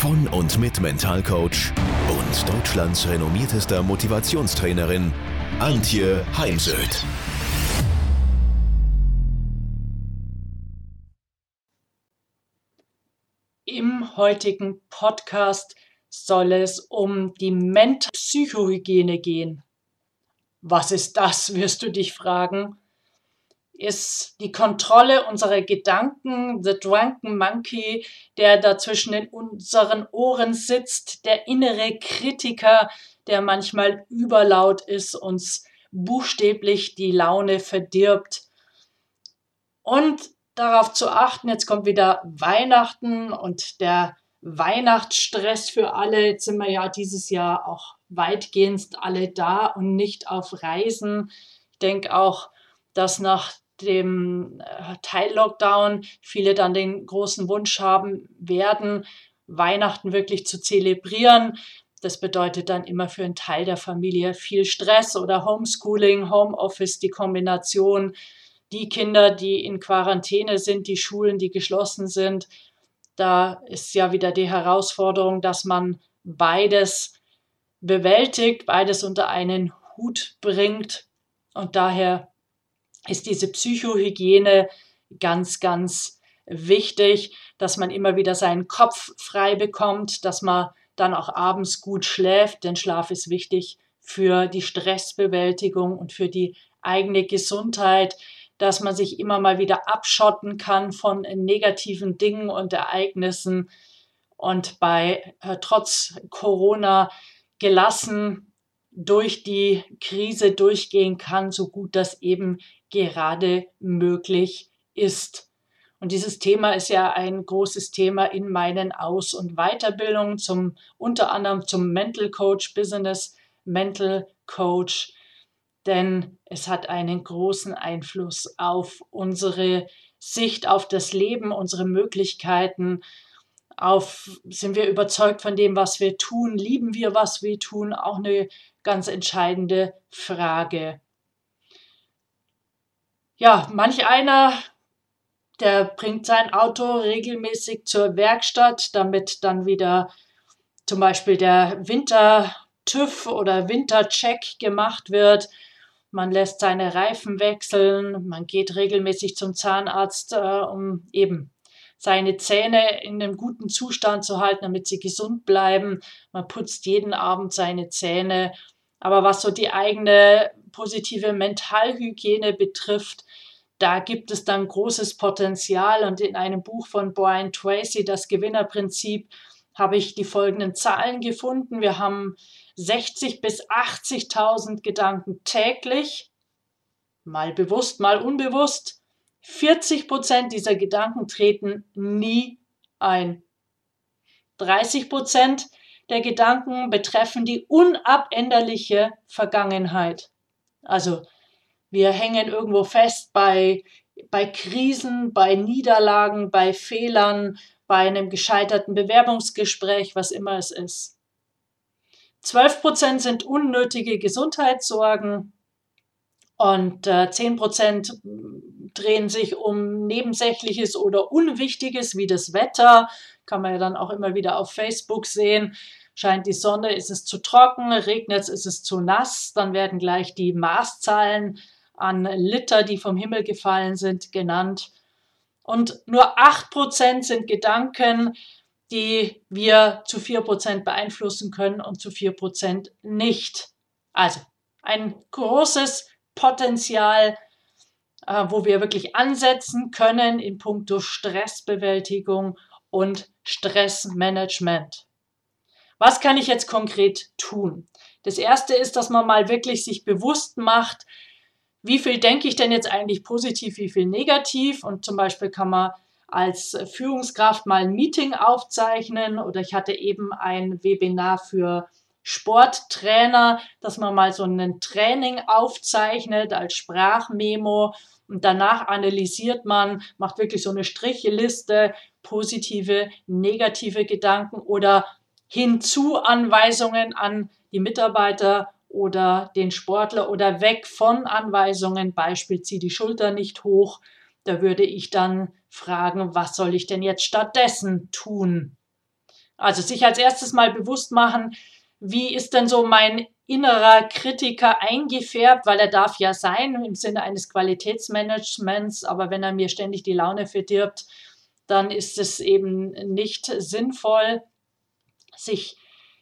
von und mit Mentalcoach und Deutschlands renommiertester Motivationstrainerin Antje Heimsöth. Im heutigen Podcast soll es um die Mental-Psychohygiene gehen. Was ist das, wirst du dich fragen? Ist die Kontrolle unserer Gedanken, the drunken monkey, der da zwischen unseren Ohren sitzt, der innere Kritiker, der manchmal überlaut ist, uns buchstäblich die Laune verdirbt. Und darauf zu achten, jetzt kommt wieder Weihnachten und der Weihnachtsstress für alle. Jetzt sind wir ja dieses Jahr auch weitgehend alle da und nicht auf Reisen. Ich denke auch, dass nach dem äh, Teil-Lockdown viele dann den großen Wunsch haben werden, Weihnachten wirklich zu zelebrieren. Das bedeutet dann immer für einen Teil der Familie viel Stress oder Homeschooling, Homeoffice, die Kombination die Kinder, die in Quarantäne sind, die Schulen, die geschlossen sind, da ist ja wieder die Herausforderung, dass man beides bewältigt, beides unter einen Hut bringt. Und daher ist diese Psychohygiene ganz, ganz wichtig, dass man immer wieder seinen Kopf frei bekommt, dass man dann auch abends gut schläft, denn Schlaf ist wichtig für die Stressbewältigung und für die eigene Gesundheit dass man sich immer mal wieder abschotten kann von negativen Dingen und Ereignissen. Und bei äh, trotz Corona gelassen durch die Krise durchgehen kann, so gut das eben gerade möglich ist. Und dieses Thema ist ja ein großes Thema in meinen Aus- und Weiterbildungen, zum, unter anderem zum Mental Coach, Business Mental Coach denn es hat einen großen Einfluss auf unsere Sicht auf das Leben, unsere Möglichkeiten, auf sind wir überzeugt von dem, was wir tun, lieben wir, was wir tun, auch eine ganz entscheidende Frage. Ja, manch einer, der bringt sein Auto regelmäßig zur Werkstatt, damit dann wieder zum Beispiel der Winter TÜV oder Wintercheck gemacht wird man lässt seine Reifen wechseln, man geht regelmäßig zum Zahnarzt, äh, um eben seine Zähne in einem guten Zustand zu halten, damit sie gesund bleiben. Man putzt jeden Abend seine Zähne. Aber was so die eigene positive Mentalhygiene betrifft, da gibt es dann großes Potenzial. Und in einem Buch von Brian Tracy, das Gewinnerprinzip, habe ich die folgenden Zahlen gefunden. Wir haben 60 bis 80.000 Gedanken täglich, mal bewusst, mal unbewusst. 40 Prozent dieser Gedanken treten nie ein. 30 Prozent der Gedanken betreffen die unabänderliche Vergangenheit. Also wir hängen irgendwo fest bei, bei Krisen, bei Niederlagen, bei Fehlern, bei einem gescheiterten Bewerbungsgespräch, was immer es ist. 12 Prozent sind unnötige Gesundheitssorgen und äh, 10 Prozent drehen sich um Nebensächliches oder Unwichtiges wie das Wetter. Kann man ja dann auch immer wieder auf Facebook sehen. Scheint die Sonne, ist es zu trocken, regnet es, ist es zu nass, dann werden gleich die Maßzahlen an Liter, die vom Himmel gefallen sind, genannt. Und nur 8% sind Gedanken, die wir zu 4% beeinflussen können und zu 4% nicht. Also ein großes Potenzial, äh, wo wir wirklich ansetzen können in puncto Stressbewältigung und Stressmanagement. Was kann ich jetzt konkret tun? Das erste ist, dass man mal wirklich sich bewusst macht, wie viel denke ich denn jetzt eigentlich positiv, wie viel negativ? Und zum Beispiel kann man als Führungskraft mal ein Meeting aufzeichnen oder ich hatte eben ein Webinar für Sporttrainer, dass man mal so ein Training aufzeichnet als Sprachmemo und danach analysiert man, macht wirklich so eine Stricheliste, positive, negative Gedanken oder Hinzuanweisungen an die Mitarbeiter oder den Sportler oder weg von Anweisungen, Beispiel zieh die Schulter nicht hoch. Da würde ich dann fragen, was soll ich denn jetzt stattdessen tun? Also sich als erstes mal bewusst machen, wie ist denn so mein innerer Kritiker eingefärbt, weil er darf ja sein im Sinne eines Qualitätsmanagements, aber wenn er mir ständig die Laune verdirbt, dann ist es eben nicht sinnvoll, sich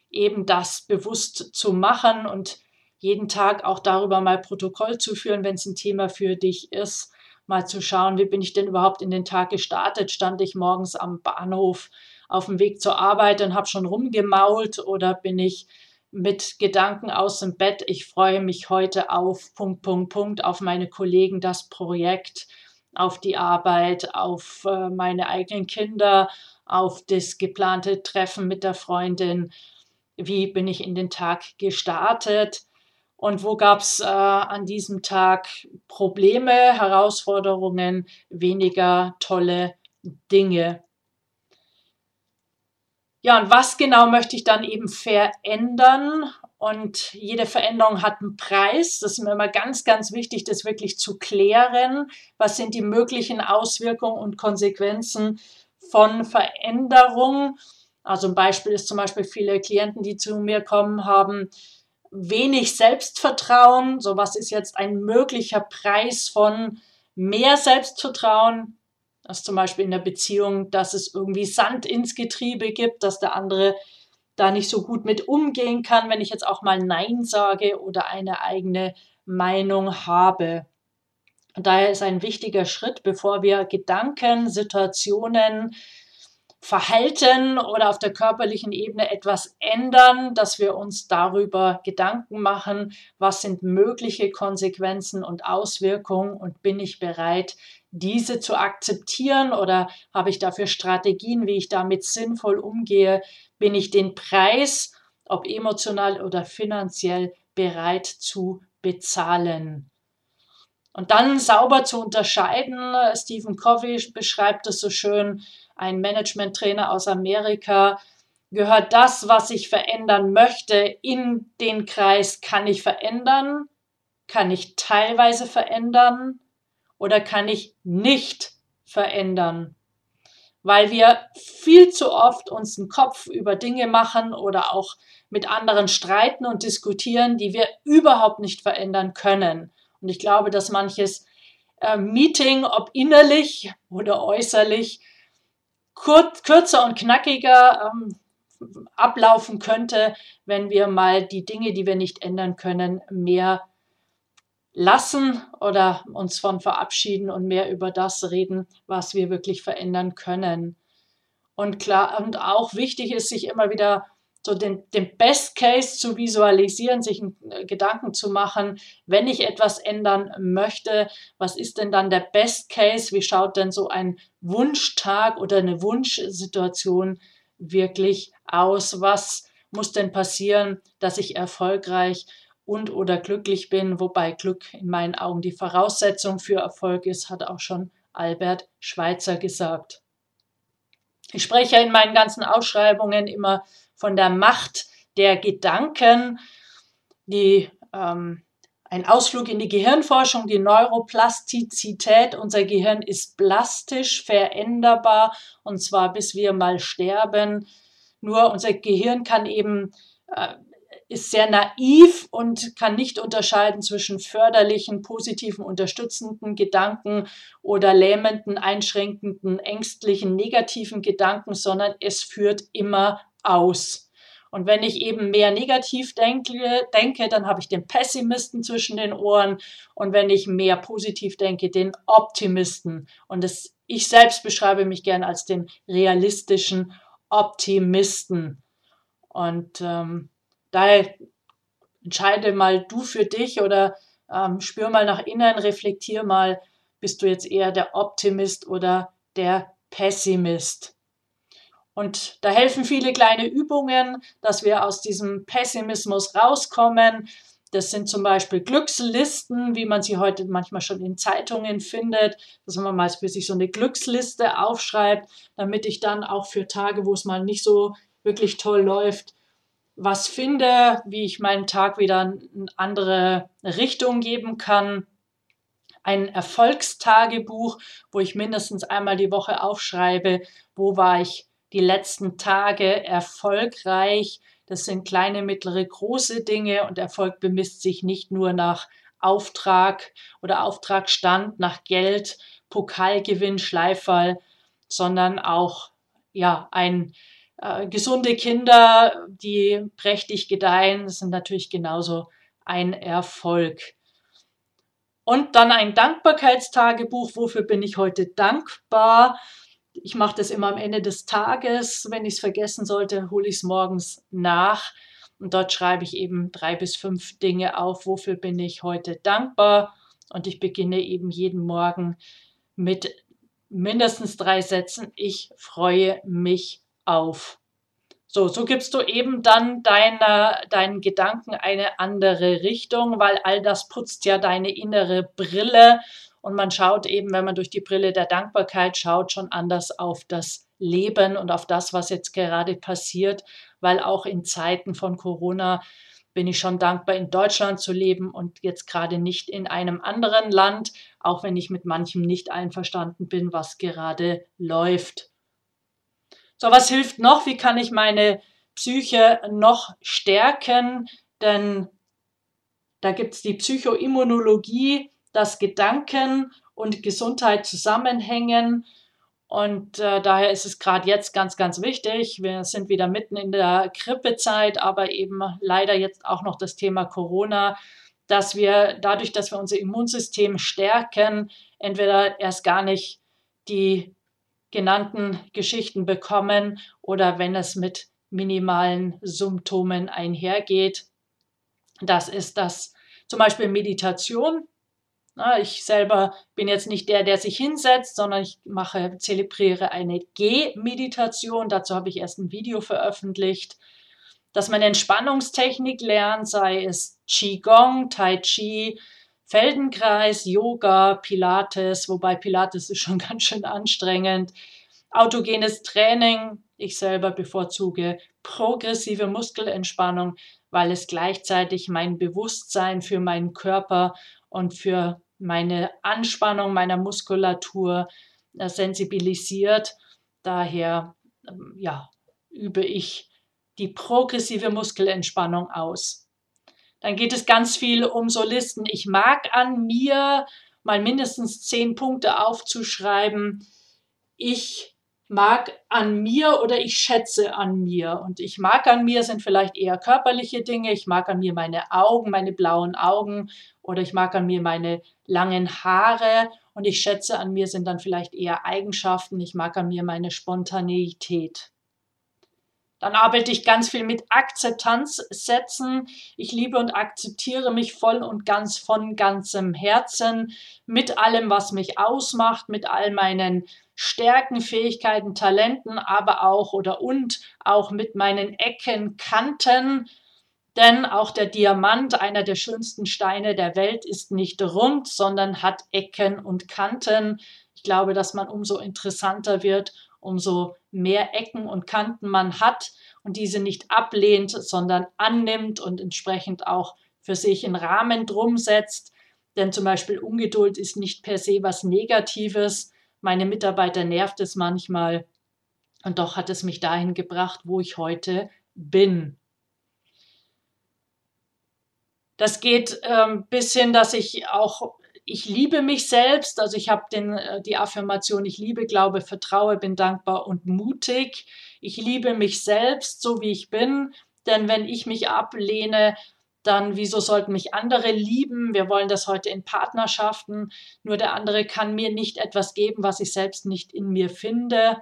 eben das bewusst zu machen und jeden Tag auch darüber mal Protokoll zu führen, wenn es ein Thema für dich ist, mal zu schauen, wie bin ich denn überhaupt in den Tag gestartet? Stand ich morgens am Bahnhof auf dem Weg zur Arbeit und habe schon rumgemault oder bin ich mit Gedanken aus dem Bett, ich freue mich heute auf Punkt, Punkt, Punkt, auf meine Kollegen, das Projekt, auf die Arbeit, auf äh, meine eigenen Kinder, auf das geplante Treffen mit der Freundin. Wie bin ich in den Tag gestartet? Und wo gab es äh, an diesem Tag Probleme, Herausforderungen, weniger tolle Dinge? Ja, und was genau möchte ich dann eben verändern? Und jede Veränderung hat einen Preis. Das ist mir immer ganz, ganz wichtig, das wirklich zu klären. Was sind die möglichen Auswirkungen und Konsequenzen von Veränderung? Also ein Beispiel ist zum Beispiel viele Klienten, die zu mir kommen, haben wenig Selbstvertrauen. So was ist jetzt ein möglicher Preis von mehr Selbstvertrauen? dass zum Beispiel in der Beziehung, dass es irgendwie Sand ins Getriebe gibt, dass der andere da nicht so gut mit umgehen kann, wenn ich jetzt auch mal Nein sage oder eine eigene Meinung habe. Und daher ist ein wichtiger Schritt, bevor wir Gedanken, Situationen, Verhalten oder auf der körperlichen Ebene etwas ändern, dass wir uns darüber Gedanken machen, was sind mögliche Konsequenzen und Auswirkungen und bin ich bereit, diese zu akzeptieren oder habe ich dafür Strategien, wie ich damit sinnvoll umgehe? Bin ich den Preis, ob emotional oder finanziell, bereit zu bezahlen? Und dann sauber zu unterscheiden, Stephen Covey beschreibt es so schön, ein Management-Trainer aus Amerika, gehört das, was ich verändern möchte, in den Kreis, kann ich verändern, kann ich teilweise verändern, oder kann ich nicht verändern? Weil wir viel zu oft uns einen Kopf über Dinge machen oder auch mit anderen streiten und diskutieren, die wir überhaupt nicht verändern können. Und ich glaube, dass manches äh, Meeting, ob innerlich oder äußerlich, kürzer und knackiger ähm, ablaufen könnte, wenn wir mal die Dinge, die wir nicht ändern können, mehr lassen oder uns von verabschieden und mehr über das reden, was wir wirklich verändern können. Und klar, und auch wichtig ist, sich immer wieder so den, den Best Case zu visualisieren, sich äh, Gedanken zu machen, wenn ich etwas ändern möchte, was ist denn dann der Best Case? Wie schaut denn so ein Wunschtag oder eine Wunschsituation wirklich aus? Was muss denn passieren, dass ich erfolgreich und oder glücklich bin, wobei Glück in meinen Augen die Voraussetzung für Erfolg ist, hat auch schon Albert Schweitzer gesagt. Ich spreche in meinen ganzen Ausschreibungen immer von der Macht der Gedanken, die ähm, ein Ausflug in die Gehirnforschung, die Neuroplastizität. Unser Gehirn ist plastisch veränderbar und zwar bis wir mal sterben. Nur unser Gehirn kann eben äh, ist sehr naiv und kann nicht unterscheiden zwischen förderlichen, positiven, unterstützenden Gedanken oder lähmenden, einschränkenden, ängstlichen, negativen Gedanken, sondern es führt immer aus. Und wenn ich eben mehr negativ denke, denke, dann habe ich den Pessimisten zwischen den Ohren. Und wenn ich mehr positiv denke, den Optimisten. Und das, ich selbst beschreibe mich gern als den realistischen Optimisten. Und ähm, Daher entscheide mal du für dich oder ähm, spür mal nach innen, reflektier mal, bist du jetzt eher der Optimist oder der Pessimist. Und da helfen viele kleine Übungen, dass wir aus diesem Pessimismus rauskommen. Das sind zum Beispiel Glückslisten, wie man sie heute manchmal schon in Zeitungen findet, dass man mal für sich so eine Glücksliste aufschreibt, damit ich dann auch für Tage, wo es mal nicht so wirklich toll läuft, was finde, wie ich meinen Tag wieder eine andere Richtung geben kann. Ein Erfolgstagebuch, wo ich mindestens einmal die Woche aufschreibe, wo war ich die letzten Tage erfolgreich. Das sind kleine, mittlere, große Dinge und Erfolg bemisst sich nicht nur nach Auftrag oder Auftragsstand, nach Geld, Pokalgewinn, Schleifall, sondern auch ja, ein äh, gesunde Kinder, die prächtig gedeihen, sind natürlich genauso ein Erfolg. Und dann ein Dankbarkeitstagebuch. Wofür bin ich heute dankbar? Ich mache das immer am Ende des Tages. Wenn ich es vergessen sollte, hole ich es morgens nach. Und dort schreibe ich eben drei bis fünf Dinge auf. Wofür bin ich heute dankbar? Und ich beginne eben jeden Morgen mit mindestens drei Sätzen. Ich freue mich auf. So, so gibst du eben dann deiner, deinen Gedanken eine andere Richtung, weil all das putzt ja deine innere Brille und man schaut eben, wenn man durch die Brille der Dankbarkeit schaut, schon anders auf das Leben und auf das, was jetzt gerade passiert, weil auch in Zeiten von Corona bin ich schon dankbar, in Deutschland zu leben und jetzt gerade nicht in einem anderen Land, auch wenn ich mit manchem nicht einverstanden bin, was gerade läuft. So, was hilft noch? Wie kann ich meine Psyche noch stärken? Denn da gibt es die Psychoimmunologie, dass Gedanken und Gesundheit zusammenhängen. Und äh, daher ist es gerade jetzt ganz, ganz wichtig. Wir sind wieder mitten in der Grippezeit, aber eben leider jetzt auch noch das Thema Corona, dass wir dadurch, dass wir unser Immunsystem stärken, entweder erst gar nicht die genannten Geschichten bekommen oder wenn es mit minimalen Symptomen einhergeht. Das ist das zum Beispiel Meditation. Ich selber bin jetzt nicht der, der sich hinsetzt, sondern ich mache, zelebriere eine G-Meditation. Dazu habe ich erst ein Video veröffentlicht. Dass man Entspannungstechnik lernt, sei es Qigong, Tai Chi, Feldenkreis, Yoga, Pilates, wobei Pilates ist schon ganz schön anstrengend. Autogenes Training, ich selber bevorzuge progressive Muskelentspannung, weil es gleichzeitig mein Bewusstsein für meinen Körper und für meine Anspannung meiner Muskulatur äh, sensibilisiert. Daher ähm, ja, übe ich die progressive Muskelentspannung aus. Dann geht es ganz viel um so Listen. Ich mag an mir mal mindestens zehn Punkte aufzuschreiben. Ich mag an mir oder ich schätze an mir. Und ich mag an mir sind vielleicht eher körperliche Dinge. Ich mag an mir meine Augen, meine blauen Augen oder ich mag an mir meine langen Haare. Und ich schätze an mir sind dann vielleicht eher Eigenschaften. Ich mag an mir meine Spontaneität. Dann arbeite ich ganz viel mit Akzeptanzsätzen. Ich liebe und akzeptiere mich voll und ganz von ganzem Herzen mit allem, was mich ausmacht, mit all meinen Stärken, Fähigkeiten, Talenten, aber auch oder und auch mit meinen Ecken, Kanten. Denn auch der Diamant, einer der schönsten Steine der Welt, ist nicht rund, sondern hat Ecken und Kanten. Ich glaube, dass man umso interessanter wird, umso mehr Ecken und Kanten man hat und diese nicht ablehnt, sondern annimmt und entsprechend auch für sich einen Rahmen drum setzt. Denn zum Beispiel Ungeduld ist nicht per se was Negatives. Meine Mitarbeiter nervt es manchmal. Und doch hat es mich dahin gebracht, wo ich heute bin. Das geht ähm, bis hin, dass ich auch ich liebe mich selbst, also ich habe äh, die Affirmation, ich liebe, glaube, vertraue, bin dankbar und mutig. Ich liebe mich selbst, so wie ich bin, denn wenn ich mich ablehne, dann wieso sollten mich andere lieben? Wir wollen das heute in Partnerschaften. Nur der andere kann mir nicht etwas geben, was ich selbst nicht in mir finde.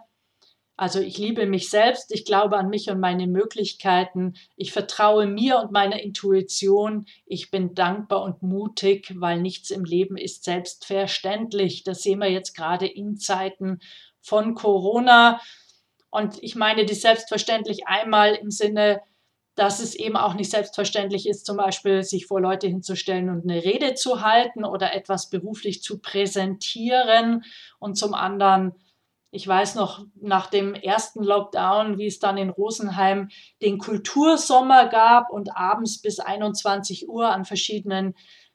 Also ich liebe mich selbst, ich glaube an mich und meine Möglichkeiten, ich vertraue mir und meiner Intuition, ich bin dankbar und mutig, weil nichts im Leben ist selbstverständlich. Das sehen wir jetzt gerade in Zeiten von Corona. Und ich meine die selbstverständlich einmal im Sinne, dass es eben auch nicht selbstverständlich ist, zum Beispiel sich vor Leute hinzustellen und eine Rede zu halten oder etwas beruflich zu präsentieren. Und zum anderen, ich weiß noch nach dem ersten Lockdown, wie es dann in Rosenheim den Kultursommer gab und abends bis 21 Uhr an verschiedenen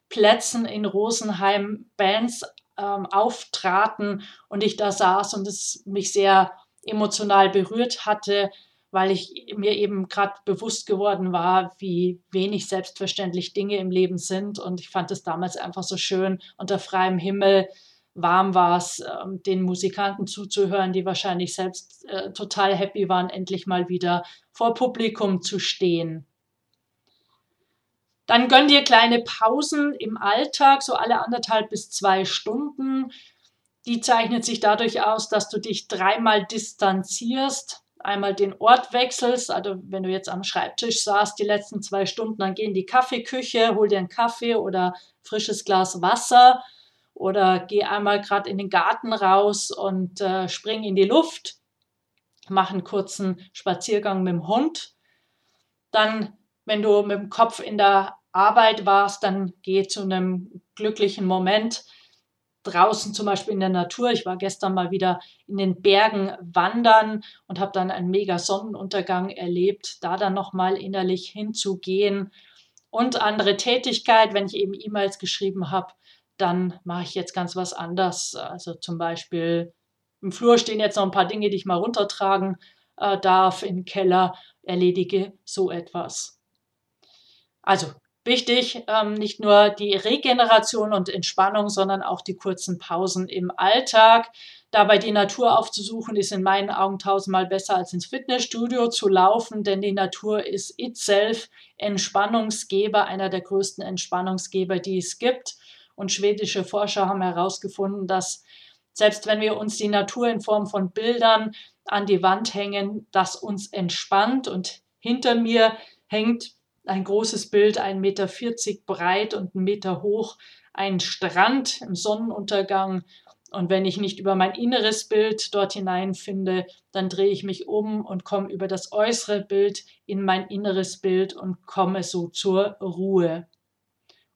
Plätzen in Rosenheim Bands ähm, auftraten und ich da saß und es mich sehr emotional berührt hatte, weil ich mir eben gerade bewusst geworden war, wie wenig selbstverständlich Dinge im Leben sind. Und ich fand es damals einfach so schön, unter freiem Himmel warm war es, äh, den Musikanten zuzuhören, die wahrscheinlich selbst äh, total happy waren, endlich mal wieder vor Publikum zu stehen. Dann gönn dir kleine Pausen im Alltag, so alle anderthalb bis zwei Stunden. Die zeichnet sich dadurch aus, dass du dich dreimal distanzierst einmal den Ort wechselst, also wenn du jetzt am Schreibtisch saßt die letzten zwei Stunden, dann geh in die Kaffeeküche, hol dir einen Kaffee oder frisches Glas Wasser oder geh einmal gerade in den Garten raus und äh, spring in die Luft, mach einen kurzen Spaziergang mit dem Hund. Dann, wenn du mit dem Kopf in der Arbeit warst, dann geh zu einem glücklichen Moment draußen zum Beispiel in der Natur. Ich war gestern mal wieder in den Bergen wandern und habe dann einen mega Sonnenuntergang erlebt, da dann nochmal innerlich hinzugehen. Und andere Tätigkeit, wenn ich eben E-Mails geschrieben habe, dann mache ich jetzt ganz was anders. Also zum Beispiel im Flur stehen jetzt noch ein paar Dinge, die ich mal runtertragen äh, darf, im Keller erledige so etwas. Also Wichtig, ähm, nicht nur die Regeneration und Entspannung, sondern auch die kurzen Pausen im Alltag. Dabei die Natur aufzusuchen, ist in meinen Augen tausendmal besser als ins Fitnessstudio zu laufen, denn die Natur ist itself Entspannungsgeber, einer der größten Entspannungsgeber, die es gibt. Und schwedische Forscher haben herausgefunden, dass selbst wenn wir uns die Natur in Form von Bildern an die Wand hängen, das uns entspannt. Und hinter mir hängt ein großes Bild, 1,40 Meter breit und einen Meter hoch, ein Strand im Sonnenuntergang. Und wenn ich nicht über mein inneres Bild dort hinein finde, dann drehe ich mich um und komme über das äußere Bild in mein inneres Bild und komme so zur Ruhe.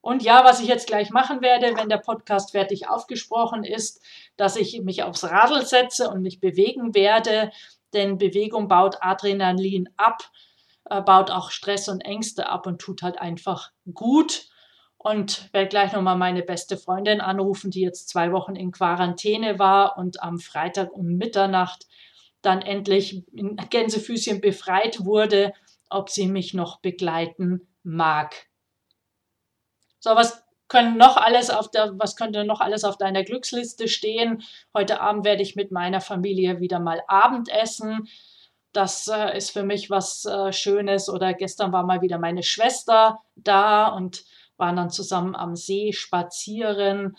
Und ja, was ich jetzt gleich machen werde, wenn der Podcast fertig aufgesprochen ist, dass ich mich aufs Radl setze und mich bewegen werde, denn Bewegung baut Adrenalin ab baut auch Stress und Ängste ab und tut halt einfach gut. Und werde gleich nochmal meine beste Freundin anrufen, die jetzt zwei Wochen in Quarantäne war und am Freitag um Mitternacht dann endlich in Gänsefüßchen befreit wurde, ob sie mich noch begleiten mag. So, was können noch alles auf der, was könnte noch alles auf deiner Glücksliste stehen? Heute Abend werde ich mit meiner Familie wieder mal Abendessen. Das äh, ist für mich was äh, Schönes. Oder gestern war mal wieder meine Schwester da und waren dann zusammen am See spazieren.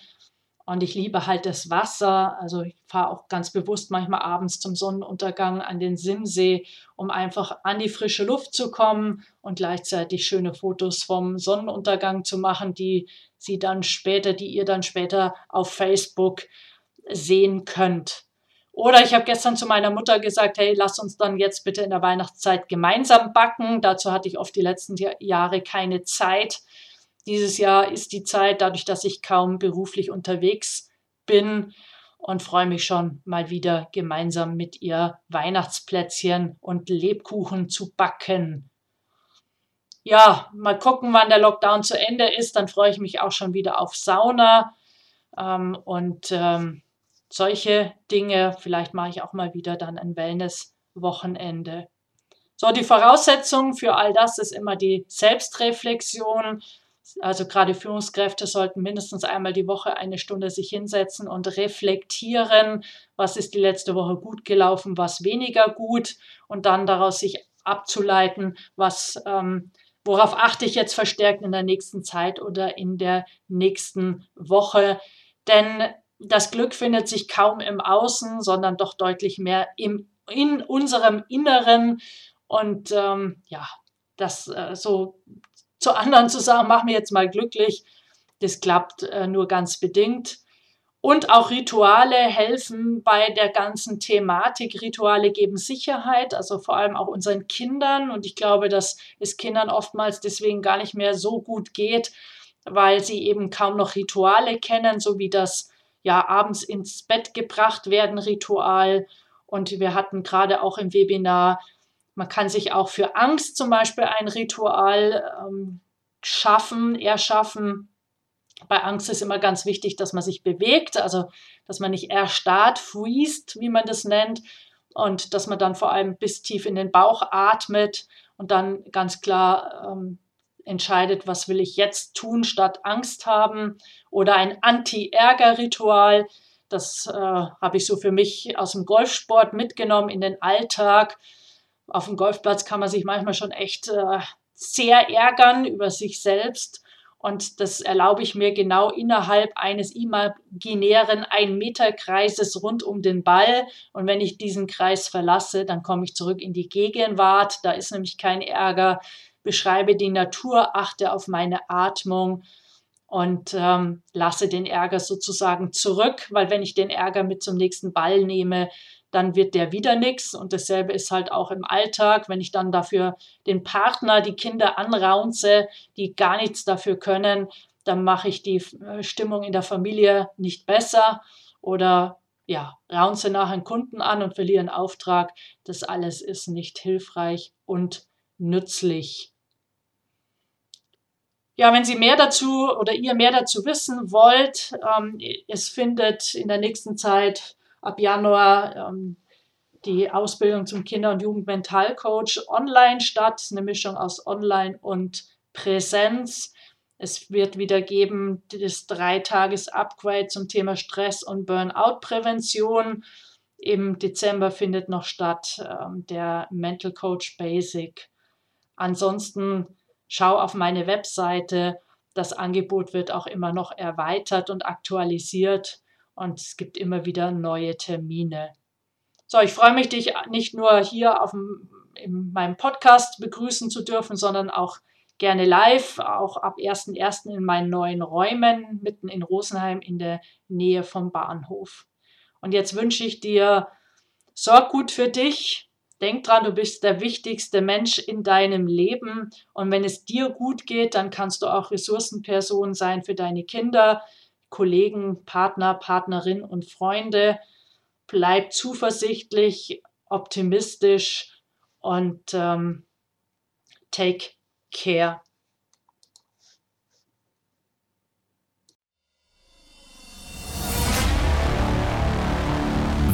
Und ich liebe halt das Wasser. Also ich fahre auch ganz bewusst manchmal abends zum Sonnenuntergang an den Simsee, um einfach an die frische Luft zu kommen und gleichzeitig schöne Fotos vom Sonnenuntergang zu machen, die sie dann später, die ihr dann später auf Facebook sehen könnt. Oder ich habe gestern zu meiner Mutter gesagt, hey, lass uns dann jetzt bitte in der Weihnachtszeit gemeinsam backen. Dazu hatte ich oft die letzten Jahre keine Zeit. Dieses Jahr ist die Zeit, dadurch, dass ich kaum beruflich unterwegs bin und freue mich schon mal wieder gemeinsam mit ihr Weihnachtsplätzchen und Lebkuchen zu backen. Ja, mal gucken, wann der Lockdown zu Ende ist. Dann freue ich mich auch schon wieder auf Sauna. Ähm, und ähm, solche Dinge. Vielleicht mache ich auch mal wieder dann ein Wellness-Wochenende. So, die Voraussetzung für all das ist immer die Selbstreflexion. Also gerade Führungskräfte sollten mindestens einmal die Woche eine Stunde sich hinsetzen und reflektieren, was ist die letzte Woche gut gelaufen, was weniger gut und dann daraus sich abzuleiten, was, ähm, worauf achte ich jetzt verstärkt in der nächsten Zeit oder in der nächsten Woche. Denn das Glück findet sich kaum im Außen, sondern doch deutlich mehr im, in unserem Inneren. Und ähm, ja, das äh, so zu anderen zu sagen, mach mir jetzt mal glücklich, das klappt äh, nur ganz bedingt. Und auch Rituale helfen bei der ganzen Thematik. Rituale geben Sicherheit, also vor allem auch unseren Kindern. Und ich glaube, dass es Kindern oftmals deswegen gar nicht mehr so gut geht, weil sie eben kaum noch Rituale kennen, so wie das ja abends ins Bett gebracht werden Ritual. Und wir hatten gerade auch im Webinar, man kann sich auch für Angst zum Beispiel ein Ritual ähm, schaffen, erschaffen bei Angst ist immer ganz wichtig, dass man sich bewegt, also dass man nicht erstarrt, freest, wie man das nennt, und dass man dann vor allem bis tief in den Bauch atmet und dann ganz klar ähm, entscheidet, was will ich jetzt tun, statt Angst haben. Oder ein Anti-Ärger-Ritual, das äh, habe ich so für mich aus dem Golfsport mitgenommen in den Alltag. Auf dem Golfplatz kann man sich manchmal schon echt äh, sehr ärgern über sich selbst. Und das erlaube ich mir genau innerhalb eines imaginären Ein-Meter-Kreises rund um den Ball. Und wenn ich diesen Kreis verlasse, dann komme ich zurück in die Gegenwart. Da ist nämlich kein Ärger. Beschreibe die Natur, achte auf meine Atmung und ähm, lasse den Ärger sozusagen zurück, weil wenn ich den Ärger mit zum nächsten Ball nehme, dann wird der wieder nichts. Und dasselbe ist halt auch im Alltag, wenn ich dann dafür den Partner, die Kinder anraunze, die gar nichts dafür können, dann mache ich die äh, Stimmung in der Familie nicht besser oder ja, raunze nach einen Kunden an und verliere einen Auftrag. Das alles ist nicht hilfreich und nützlich. Ja, wenn Sie mehr dazu oder ihr mehr dazu wissen wollt, ähm, es findet in der nächsten Zeit ab Januar ähm, die Ausbildung zum Kinder- und Jugendmentalcoach online statt. Eine Mischung aus Online und Präsenz. Es wird wieder geben das Dreitages-Upgrade zum Thema Stress- und Burnout-Prävention. Im Dezember findet noch statt ähm, der Mental Coach Basic. Ansonsten schau auf meine Webseite. Das Angebot wird auch immer noch erweitert und aktualisiert und es gibt immer wieder neue Termine. So, ich freue mich, dich nicht nur hier auf dem, in meinem Podcast begrüßen zu dürfen, sondern auch gerne live, auch ab 1.1. in meinen neuen Räumen mitten in Rosenheim in der Nähe vom Bahnhof. Und jetzt wünsche ich dir, sorg gut für dich. Denk dran, du bist der wichtigste Mensch in deinem Leben. Und wenn es dir gut geht, dann kannst du auch Ressourcenperson sein für deine Kinder, Kollegen, Partner, Partnerin und Freunde. Bleib zuversichtlich, optimistisch und ähm, take care.